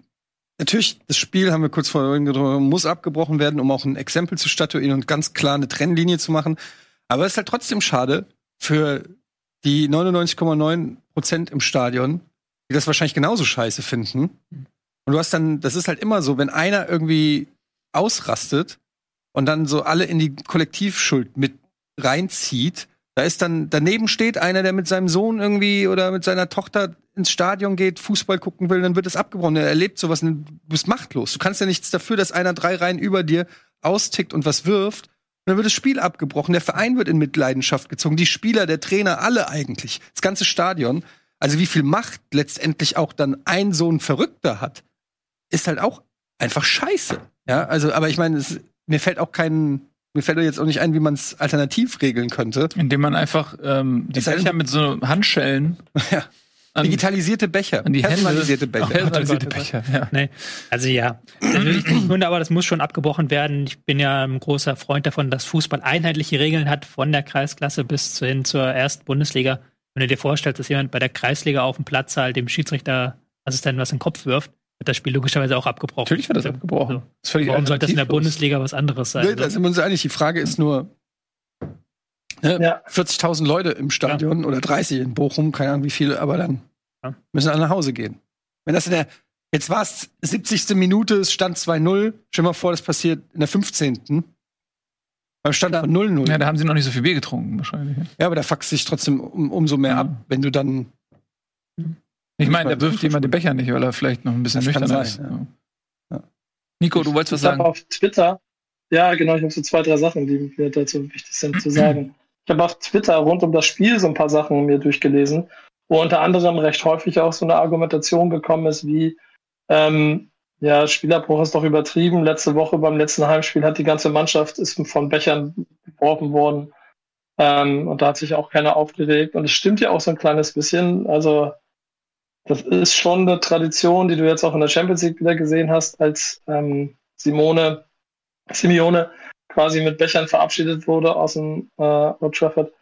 natürlich das Spiel haben wir kurz vorhin gedrückt, muss abgebrochen werden, um auch ein Exempel zu statuieren und ganz klar eine Trennlinie zu machen. Aber es ist halt trotzdem schade für die 99,9 Prozent im Stadion, die das wahrscheinlich genauso scheiße finden. Und du hast dann, das ist halt immer so, wenn einer irgendwie ausrastet, und dann so alle in die Kollektivschuld mit reinzieht. Da ist dann, daneben steht einer, der mit seinem Sohn irgendwie oder mit seiner Tochter ins Stadion geht, Fußball gucken will, dann wird es abgebrochen. Er erlebt sowas du bist machtlos. Du kannst ja nichts dafür, dass einer drei Reihen über dir austickt und was wirft. Und dann wird das Spiel abgebrochen. Der Verein wird in Mitleidenschaft gezogen. Die Spieler, der Trainer, alle eigentlich. Das ganze Stadion. Also wie viel Macht letztendlich auch dann ein so ein Verrückter hat, ist halt auch einfach scheiße. Ja, also, aber ich meine, es mir fällt auch kein, mir fällt jetzt auch nicht ein, wie man es alternativ regeln könnte. Indem man einfach ähm, die Becher mit so Handschellen. ja. An, Digitalisierte Becher. An die personalisierte Becher. Personalisierte Becher, ja. Nee. Also ja, natürlich nicht Hunde, aber das muss schon abgebrochen werden. Ich bin ja ein großer Freund davon, dass Fußball einheitliche Regeln hat, von der Kreisklasse bis hin zur ersten Bundesliga. Wenn du dir vorstellst, dass jemand bei der Kreisliga auf dem Platz halt dem Schiedsrichterassistenten was in den Kopf wirft, wird das Spiel logischerweise auch abgebrochen. Natürlich wird das abgebrochen. Das Warum sollte das in der Bundesliga was anderes sein? Nee, da sind wir uns einig. Die Frage ist nur, ne, ja. 40.000 Leute im Stadion ja. oder 30 in Bochum, keine Ahnung wie viele, aber dann ja. müssen alle nach Hause gehen. Wenn das in der, jetzt war es 70. Minute, es stand 2-0, stell dir mal vor, das passiert in der 15. Beim Stand von 0-0. Ja, da haben sie noch nicht so viel Bier getrunken, wahrscheinlich. Ja, aber da fuckst sich trotzdem um, umso mehr ab, wenn du dann ich meine, der wirft jemand den Becher nicht, weil er vielleicht noch ein bisschen das nüchtern ist. Ja. Ja. Nico, du wolltest was sagen? Ich habe auf Twitter, ja genau, ich habe so zwei, drei Sachen, die mir dazu wichtig sind zu sagen. Ich habe auf Twitter rund um das Spiel so ein paar Sachen mir durchgelesen, wo unter anderem recht häufig auch so eine Argumentation gekommen ist, wie ähm, ja, Spielerbruch ist doch übertrieben. Letzte Woche beim letzten Heimspiel hat die ganze Mannschaft ist von Bechern geworfen worden. Ähm, und da hat sich auch keiner aufgeregt. Und es stimmt ja auch so ein kleines bisschen. Also das ist schon eine Tradition, die du jetzt auch in der Champions League wieder gesehen hast, als ähm, Simone, Simeone quasi mit Bechern verabschiedet wurde aus dem äh, Old Trafford.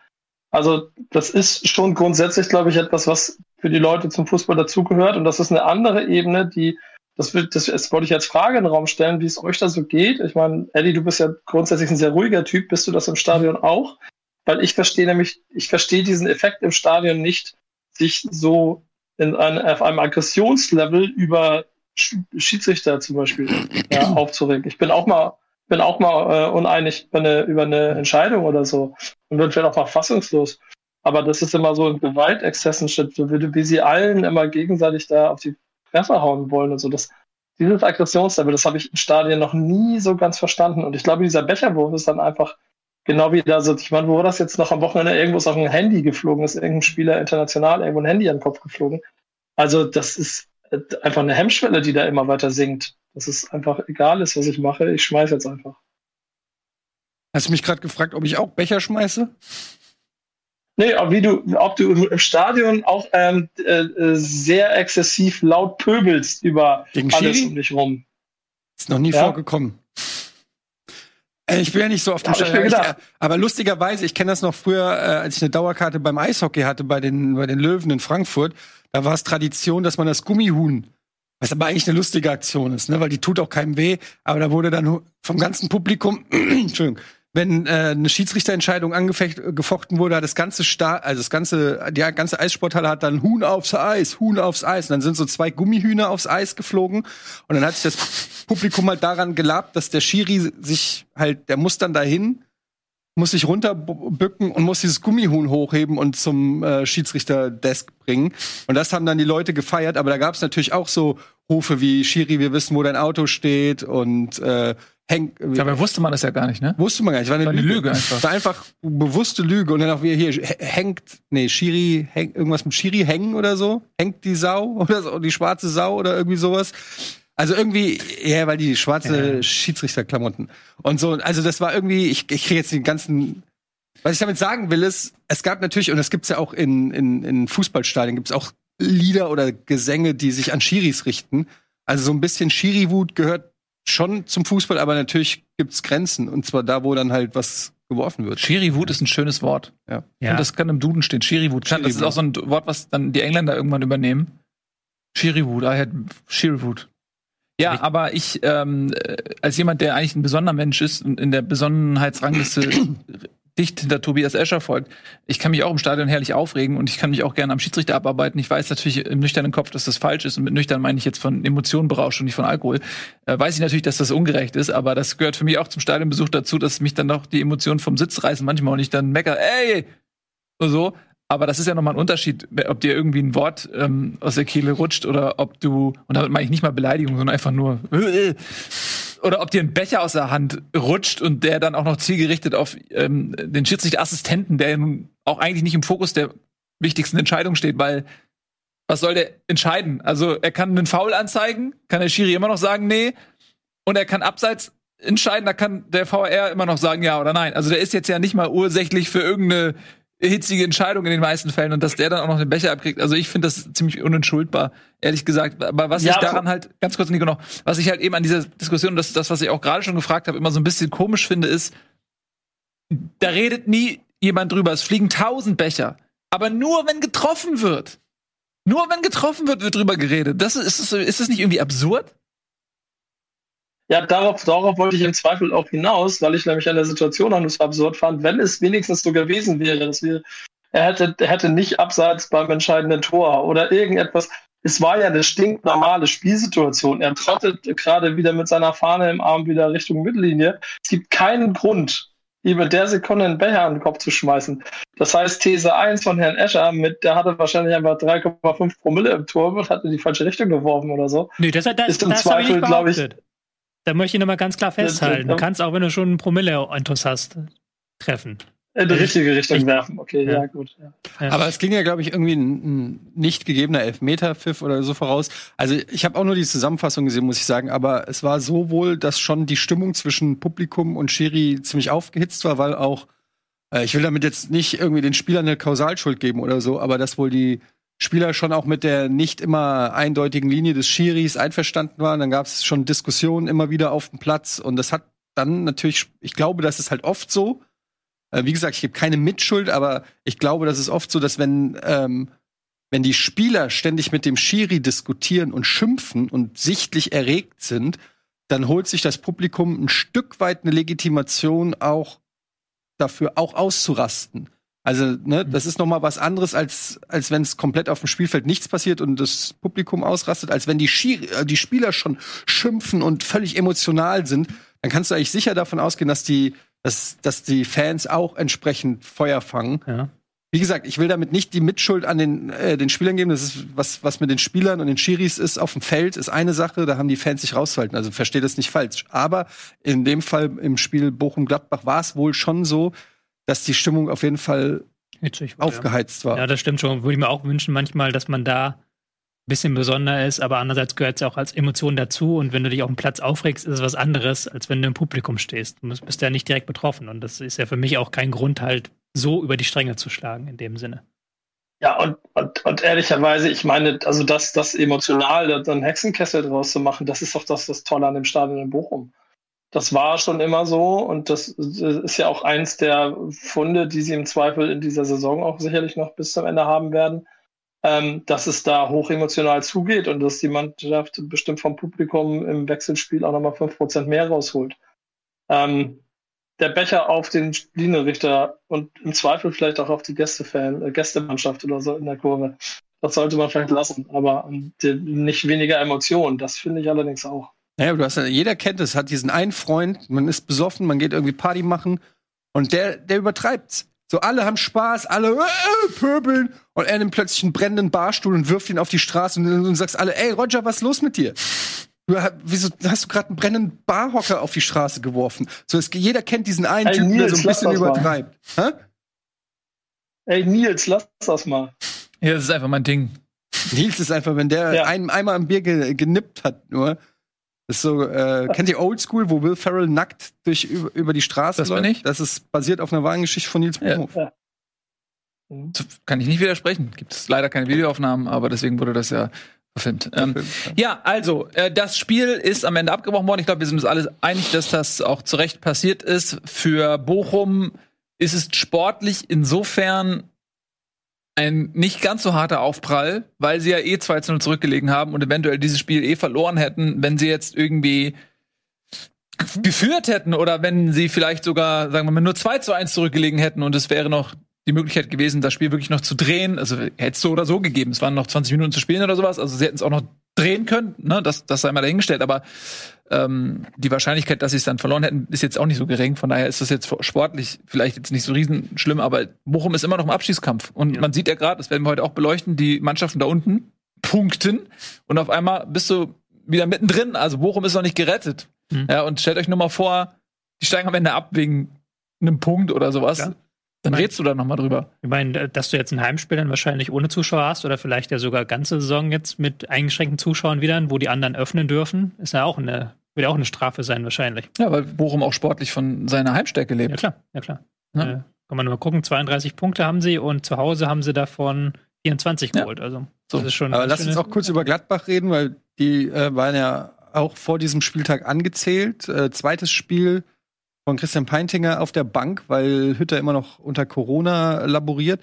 Also das ist schon grundsätzlich, glaube ich, etwas, was für die Leute zum Fußball dazugehört. Und das ist eine andere Ebene, die das, will, das, das wollte ich als Frage in den Raum stellen, wie es euch da so geht. Ich meine, Eddie, du bist ja grundsätzlich ein sehr ruhiger Typ. Bist du das im Stadion auch? Weil ich verstehe nämlich, ich verstehe diesen Effekt im Stadion nicht, sich so in ein, auf einem Aggressionslevel über Schiedsrichter zum Beispiel ja, (clears throat) aufzuregen. Ich bin auch mal, bin auch mal äh, uneinig über eine, über eine Entscheidung oder so und bin vielleicht auch mal fassungslos. Aber das ist immer so ein Gewaltexzessen, wie sie allen immer gegenseitig da auf die Fresse hauen wollen und so. Das, dieses Aggressionslevel, das habe ich im Stadion noch nie so ganz verstanden. Und ich glaube, dieser Becherwurf ist dann einfach genau wie da so. Ich meine, wo war das jetzt noch am Wochenende irgendwo ist auf ein Handy geflogen ist, irgendein Spieler international irgendwo ein Handy an den Kopf geflogen. Also, das ist äh, einfach eine Hemmschwelle, die da immer weiter sinkt. Dass es einfach egal ist, was ich mache. Ich schmeiße jetzt einfach. Hast du mich gerade gefragt, ob ich auch Becher schmeiße? Nee, ob, wie du, ob du im Stadion auch ähm, äh, sehr exzessiv laut pöbelst über Gegen alles Schiri? um dich rum. Ist noch nie Ja. vorgekommen. Äh, Ich bin ja nicht so auf dem mir Stadion. Ich, aber lustigerweise, ich kenne das noch früher, äh, als ich eine Dauerkarte beim Eishockey hatte, bei den, bei den Löwen in Frankfurt. Da war es Tradition, dass man das Gummihuhn, was aber eigentlich eine lustige Aktion ist, ne, weil die tut auch keinem weh, aber da wurde dann vom ganzen Publikum, (clears throat) Entschuldigung, wenn äh, eine Schiedsrichterentscheidung angefecht, gefochten wurde, hat das ganze Sta also das ganze, die ganze Eissporthalle hat dann Huhn aufs Eis, Huhn aufs Eis. Und dann sind so zwei Gummihühner aufs Eis geflogen. Und dann hat sich das Publikum halt daran gelabt, dass der Schiri sich halt, der muss dann dahin, muss sich runterbücken und muss dieses Gummihuhn hochheben und zum äh, Schiedsrichterdesk bringen. Und das haben dann die Leute gefeiert. Aber da gab es natürlich auch so Rufe wie Schiri, wir wissen, wo dein Auto steht und äh, häng, Dabei wusste man das ja gar nicht, ne? Wusste man gar nicht. War eine, War eine Lüge. Lüge einfach. War einfach bewusste Lüge. Und dann auch wieder hier hängt, nee, Schiri, häng, irgendwas mit Schiri hängen oder so. Hängt die Sau (laughs) oder so, die schwarze Sau oder irgendwie sowas. Also irgendwie, ja, weil die schwarze Schiedsrichterklamotten. Und so, also das war irgendwie, ich, ich kriege jetzt den ganzen. Was ich damit sagen will, ist, es gab natürlich, und das gibt's ja auch in, in, in Fußballstadien, gibt's auch Lieder oder Gesänge, die sich an Schiris richten. Also so ein bisschen Schiri-Wut gehört schon zum Fußball, aber natürlich gibt's Grenzen. Und zwar da, wo dann halt was geworfen wird. Schiri-Wut ist ein schönes Wort. Ja. Ja. Und das kann im Duden stehen. Schiri-Wut. Das ist auch so ein Wort, was dann die Engländer irgendwann übernehmen. Schiri-Wut. I had Schiri-Wut. Ja, aber ich, ähm, äh, als jemand, der eigentlich ein besonderer Mensch ist und in der Besonnenheitsrangliste (clears throat) dicht hinter Tobias Escher folgt, ich kann mich auch im Stadion herrlich aufregen und ich kann mich auch gerne am Schiedsrichter abarbeiten. Ich weiß natürlich im nüchternen Kopf, dass das falsch ist und mit nüchtern meine ich jetzt von Emotionen berauscht und nicht von Alkohol. Äh, weiß ich natürlich, dass das ungerecht ist, aber das gehört für mich auch zum Stadionbesuch dazu, dass mich dann doch die Emotionen vom Sitz reißen manchmal und ich dann mecker, ey, oder so. Aber das ist ja nochmal ein Unterschied, ob dir irgendwie ein Wort ähm, aus der Kehle rutscht oder ob du, und damit meine ich nicht mal Beleidigung, sondern einfach nur, (laughs) oder ob dir ein Becher aus der Hand rutscht und der dann auch noch zielgerichtet auf ähm, den Schiedsrichterassistenten, der nun auch eigentlich nicht im Fokus der wichtigsten Entscheidung steht, weil was soll der entscheiden? Also er kann einen Foul anzeigen, kann der Schiri immer noch sagen, nee, und er kann abseits entscheiden, da kann der VR immer noch sagen, ja oder nein. Also der ist jetzt ja nicht mal ursächlich für irgendeine hitzige Entscheidung in den meisten Fällen und dass der dann auch noch den Becher abkriegt. Also ich finde das ziemlich unentschuldbar, ehrlich gesagt. Aber was Ja, ich daran halt, ganz kurz, Nico, noch, was ich halt eben an dieser Diskussion, das das, was ich auch gerade schon gefragt habe, immer so ein bisschen komisch finde, ist, da redet nie jemand drüber. Es fliegen tausend Becher. Aber nur wenn getroffen wird. Nur wenn getroffen wird, wird drüber geredet. Das ist, ist, ist das nicht irgendwie absurd? Ja, darauf, darauf wollte ich im Zweifel auch hinaus, weil ich nämlich an der Situation nur so absurd fand, wenn es wenigstens so gewesen wäre, dass wir, er hätte, er hätte nicht abseits beim entscheidenden Tor oder irgendetwas. Es war ja eine stinknormale Spielsituation. Er trottet gerade wieder mit seiner Fahne im Arm wieder Richtung Mittellinie. Es gibt keinen Grund, ihm in der Sekunde einen Becher an den Kopf zu schmeißen. Das heißt, These 1 von Herrn Escher, mit, der hatte wahrscheinlich einfach 3,5 Promille im Tor und hat in die falsche Richtung geworfen oder so. Nee, das, das, Ist im das habe ich nicht Zweifel, glaub ich-. Da möchte ich nochmal ganz klar festhalten. Du kannst auch, wenn du schon einen Promille-Intus hast, treffen. In die richtige Richtung Ich- werfen. Okay, ja, Ja. gut. Ja. Aber es ging ja, glaube ich, irgendwie ein, ein nicht gegebener Elfmeterpfiff oder so voraus. Also ich habe auch nur die Zusammenfassung gesehen, muss ich sagen. Aber es war so wohl, dass schon die Stimmung zwischen Publikum und Schiri ziemlich aufgehitzt war, weil auch, äh, ich will damit jetzt nicht irgendwie den Spielern eine Kausalschuld geben oder so, aber dass wohl die Spieler schon auch mit der nicht immer eindeutigen Linie des Schiris einverstanden waren. Dann gab es schon Diskussionen immer wieder auf dem Platz. Und das hat dann natürlich, ich glaube, das ist halt oft so, äh, wie gesagt, ich gebe keine Mitschuld, aber ich glaube, das ist oft so, dass wenn ähm, wenn die Spieler ständig mit dem Schiri diskutieren und schimpfen und sichtlich erregt sind, dann holt sich das Publikum ein Stück weit eine Legitimation auch dafür, auch auszurasten. Also, ne, das ist noch mal was anderes, als, als wenn es komplett auf dem Spielfeld nichts passiert und das Publikum ausrastet, als wenn die, Schiri, äh, die Spieler schon schimpfen und völlig emotional sind. Dann kannst du eigentlich sicher davon ausgehen, dass die, dass, dass die Fans auch entsprechend Feuer fangen. Ja. Wie gesagt, ich will damit nicht die Mitschuld an den, äh, den Spielern geben. Das ist, was, was mit den Spielern und den Schiris ist auf dem Feld, ist eine Sache, da haben die Fans sich rauszuhalten. Also verstehe das nicht falsch. Aber in dem Fall im Spiel Bochum-Gladbach war es wohl schon so, dass die Stimmung auf jeden Fall Hitzig aufgeheizt war. Ja. ja, das stimmt schon. Würde ich mir auch wünschen, manchmal, dass man da ein bisschen besonder ist, aber andererseits gehört es ja auch als Emotion dazu. Und wenn du dich auf dem Platz aufregst, ist es was anderes, als wenn du im Publikum stehst. Du bist ja nicht direkt betroffen. Und das ist ja für mich auch kein Grund, halt so über die Stränge zu schlagen in dem Sinne. Ja, und, und, und ehrlicherweise, ich meine, also das, das emotional, dann Hexenkessel draus zu machen, das ist doch das, das Tolle an dem Stadion in Bochum. Das war schon immer so und das ist ja auch eins der Funde, die sie im Zweifel in dieser Saison auch sicherlich noch bis zum Ende haben werden, ähm, dass es da hochemotional zugeht und dass die Mannschaft bestimmt vom Publikum im Wechselspiel auch nochmal 5% mehr rausholt. Ähm, der Becher auf den Linienrichter und im Zweifel vielleicht auch auf die Gästefan, äh, Gästemannschaft oder so in der Kurve. Das sollte man vielleicht lassen, aber ähm, nicht weniger Emotionen. Das finde ich allerdings auch. Naja, du hast ja, jeder kennt es, hat diesen einen Freund, man ist besoffen, man geht irgendwie Party machen und der, der übertreibt's. So, alle haben Spaß, alle äh, pöbeln und er nimmt plötzlich einen brennenden Barstuhl und wirft ihn auf die Straße und du sagst alle, ey Roger, was ist los mit dir? Du, wieso hast du gerade einen brennenden Barhocker auf die Straße geworfen? So, es, jeder kennt diesen einen Ey, Typen, der Nils, so ein bisschen mal. übertreibt. Hä? Ey, Nils, lass das mal. Ja, das ist einfach mein Ding. Nils ist einfach, wenn der Ja. einem einmal am Bier ge genippt hat, nur. Das ist so, äh, kennt ihr Old School, wo Will Ferrell nackt durch über, über die Straße Das bin läuft? ich. Das ist basiert auf einer wahren Geschichte von Nils Ja. Buchhoff. Mhm. Kann ich nicht widersprechen. Gibt es leider keine Videoaufnahmen, aber deswegen wurde das ja verfilmt. Ähm, ja, also, äh, das Spiel ist am Ende abgebrochen worden. Ich glaube, wir sind uns alle einig, dass das auch zu Recht passiert ist. Für Bochum ist es sportlich insofern ein nicht ganz so harter Aufprall, weil sie ja eh 2 zu 0 zurückgelegen haben und eventuell dieses Spiel eh verloren hätten, wenn sie jetzt irgendwie geführt hätten oder wenn sie vielleicht sogar, sagen wir mal, nur 2 zu 1 zurückgelegen hätten und es wäre noch die Möglichkeit gewesen, das Spiel wirklich noch zu drehen. Also hätte es so oder so gegeben. Es waren noch 20 Minuten zu spielen oder sowas. Also sie hätten es auch noch drehen können. Ne? Das, das sei mal dahingestellt. Aber ähm, die Wahrscheinlichkeit, dass sie es dann verloren hätten, ist jetzt auch nicht so gering. Von daher ist das jetzt sportlich vielleicht jetzt nicht so riesen schlimm. Aber Bochum ist immer noch im Abschießkampf. Und man sieht ja gerade, das werden wir heute auch beleuchten, die Mannschaften da unten punkten. Und auf einmal bist du wieder mittendrin. Also Bochum ist noch nicht gerettet. Mhm. Ja, und stellt euch nur mal vor, die steigen am Ende ab wegen einem Punkt oder sowas. Klar. Dann redst du da noch mal drüber. Ich meine, dass du jetzt ein Heimspiel dann wahrscheinlich ohne Zuschauer hast oder vielleicht ja sogar ganze Saison jetzt mit eingeschränkten Zuschauern wieder, wo die anderen öffnen dürfen, ist ja auch eine, wird ja auch eine Strafe sein wahrscheinlich. Ja, weil Bochum auch sportlich von seiner Heimstärke lebt. Ja klar, ja klar. Ja. Äh, kann man nur mal gucken, 32 Punkte haben sie und zu Hause haben sie davon 24 Ja. geholt. Also So. das ist schon. Aber lass uns auch kurz über Gladbach reden, weil die äh, waren ja auch vor diesem Spieltag angezählt. Äh, zweites Spiel von Christian Peintinger auf der Bank, weil Hütter immer noch unter Corona laboriert.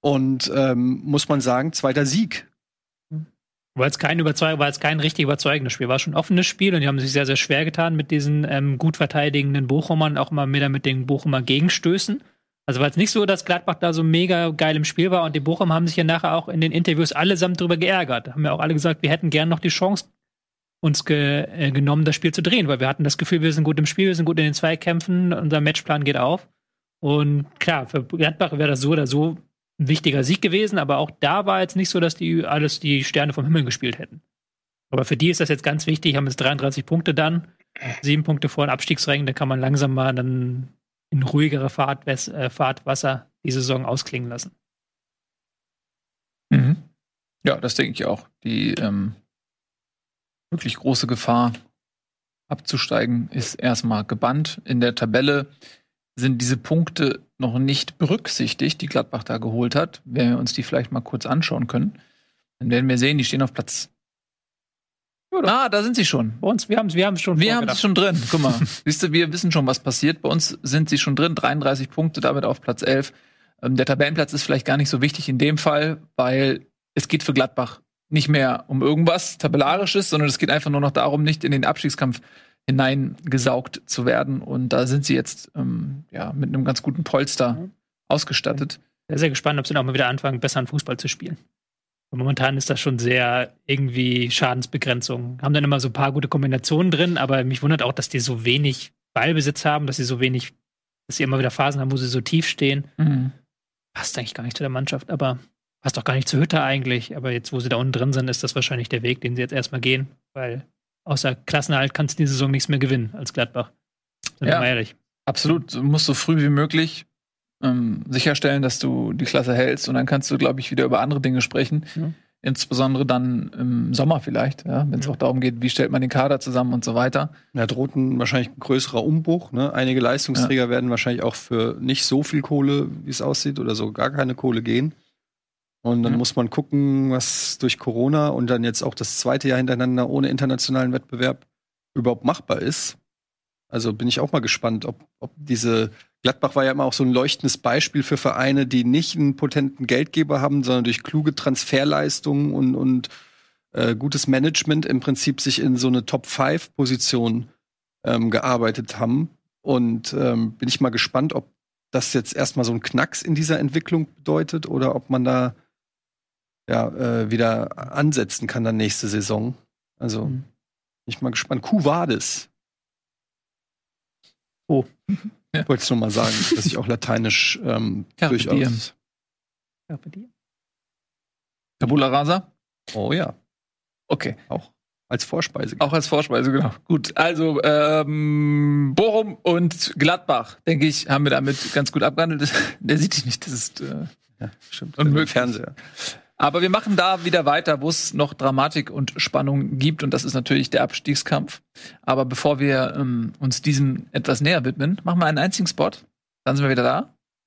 Und ähm, muss man sagen, zweiter Sieg. Weil es kein Überzeug, weil es kein richtig überzeugendes Spiel war, schon ein offenes Spiel und die haben sich sehr, sehr schwer getan mit diesen ähm, gut verteidigenden Bochumern, auch immer wieder mit den Bochumer Gegenstößen. Also war es nicht so, dass Gladbach da so mega geil im Spiel war und die Bochum haben sich ja nachher auch in den Interviews allesamt drüber geärgert. Haben ja auch alle gesagt, wir hätten gern noch die Chance uns ge äh, genommen, das Spiel zu drehen, weil wir hatten das Gefühl, wir sind gut im Spiel, wir sind gut in den Zweikämpfen, unser Matchplan geht auf. Und klar, für Gladbach wäre das so oder so ein wichtiger Sieg gewesen, aber auch da war jetzt nicht so, dass die alles die Sterne vom Himmel gespielt hätten. Aber für die ist das jetzt ganz wichtig, haben jetzt 33 Punkte dann, sieben Punkte vor den Abstiegsrängen, da kann man langsam mal dann in ruhigere Fahrt, äh, Fahrtwasser die Saison ausklingen lassen. Mhm. Ja, das denke ich auch. Die ähm, wirklich große Gefahr abzusteigen ist erstmal gebannt. In der Tabelle sind diese Punkte noch nicht berücksichtigt, die Gladbach da geholt hat. Wenn wir uns die vielleicht mal kurz anschauen können, dann werden wir sehen, die stehen auf Platz. Ah, da sind sie schon. Bei uns, wir haben es wir haben's schon Wir haben sie schon drin. Guck mal. (laughs) Siehst du, wir wissen schon, was passiert. Bei uns sind sie schon drin. 33 Punkte, damit auf Platz 11. Ähm, der Tabellenplatz ist vielleicht gar nicht so wichtig in dem Fall, weil es geht für Gladbach nicht mehr um irgendwas Tabellarisches, sondern es geht einfach nur noch darum, nicht in den Abstiegskampf hineingesaugt zu werden. Und da sind sie jetzt ähm, ja, mit einem ganz guten Polster mhm. ausgestattet. Sehr, sehr gespannt, ob sie dann auch mal wieder anfangen, besseren Fußball zu spielen. Und momentan ist das schon sehr irgendwie Schadensbegrenzung. Haben dann immer so ein paar gute Kombinationen drin, aber mich wundert auch, dass die so wenig Ballbesitz haben, dass sie so wenig, dass sie immer wieder Phasen haben, wo sie so tief stehen. Mhm. Passt eigentlich gar nicht zu der Mannschaft, aber passt doch gar nicht zur Hütte eigentlich. Aber jetzt, wo sie da unten drin sind, ist das wahrscheinlich der Weg, den sie jetzt erstmal gehen, weil außer Klassenerhalt kannst du die Saison nichts mehr gewinnen als Gladbach. Sind ja, ehrlich. Absolut. Du musst so früh wie möglich ähm, sicherstellen, dass du die Klasse hältst und dann kannst du, glaube ich, wieder über andere Dinge sprechen. Ja. Insbesondere dann im Sommer vielleicht, ja, wenn es ja. auch darum geht, wie stellt man den Kader zusammen und so weiter. Da droht ein wahrscheinlich ein größerer Umbruch. Ne? Einige Leistungsträger ja. werden wahrscheinlich auch für nicht so viel Kohle, wie es aussieht, oder so gar keine Kohle gehen. Und dann muss man gucken, was durch Corona und dann jetzt auch das zweite Jahr hintereinander ohne internationalen Wettbewerb überhaupt machbar ist. Also bin ich auch mal gespannt, ob, ob diese Gladbach war ja immer auch so ein leuchtendes Beispiel für Vereine, die nicht einen potenten Geldgeber haben, sondern durch kluge Transferleistungen und, und äh, gutes Management im Prinzip sich in so eine Top-5-Position ähm, gearbeitet haben. Und ähm, bin ich mal gespannt, ob das jetzt erstmal so ein Knacks in dieser Entwicklung bedeutet oder ob man da ja, äh, wieder ansetzen kann dann nächste Saison. Also mhm. bin ich mal gespannt. Cuvades. Oh. (laughs) Ja. Wollte es nur mal sagen, dass ich auch Lateinisch ähm, Carpe durchaus. Diem. Carpe diem. Tabula rasa? Oh ja. Okay. Auch als Vorspeise. Auch als Vorspeise, genau. Gut, also ähm, Bochum und Gladbach, denke ich, haben wir damit ganz gut abgehandelt. (laughs) Der sieht dich nicht, das ist äh, ja, stimmt. unmöglich. Fernseher. Aber wir machen da wieder weiter, wo es noch Dramatik und Spannung gibt. Und das ist natürlich der Abstiegskampf. Aber bevor wir ähm, uns diesem etwas näher widmen, machen wir einen einzigen Spot. Dann sind wir wieder da.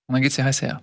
Und dann geht's hier heiß her.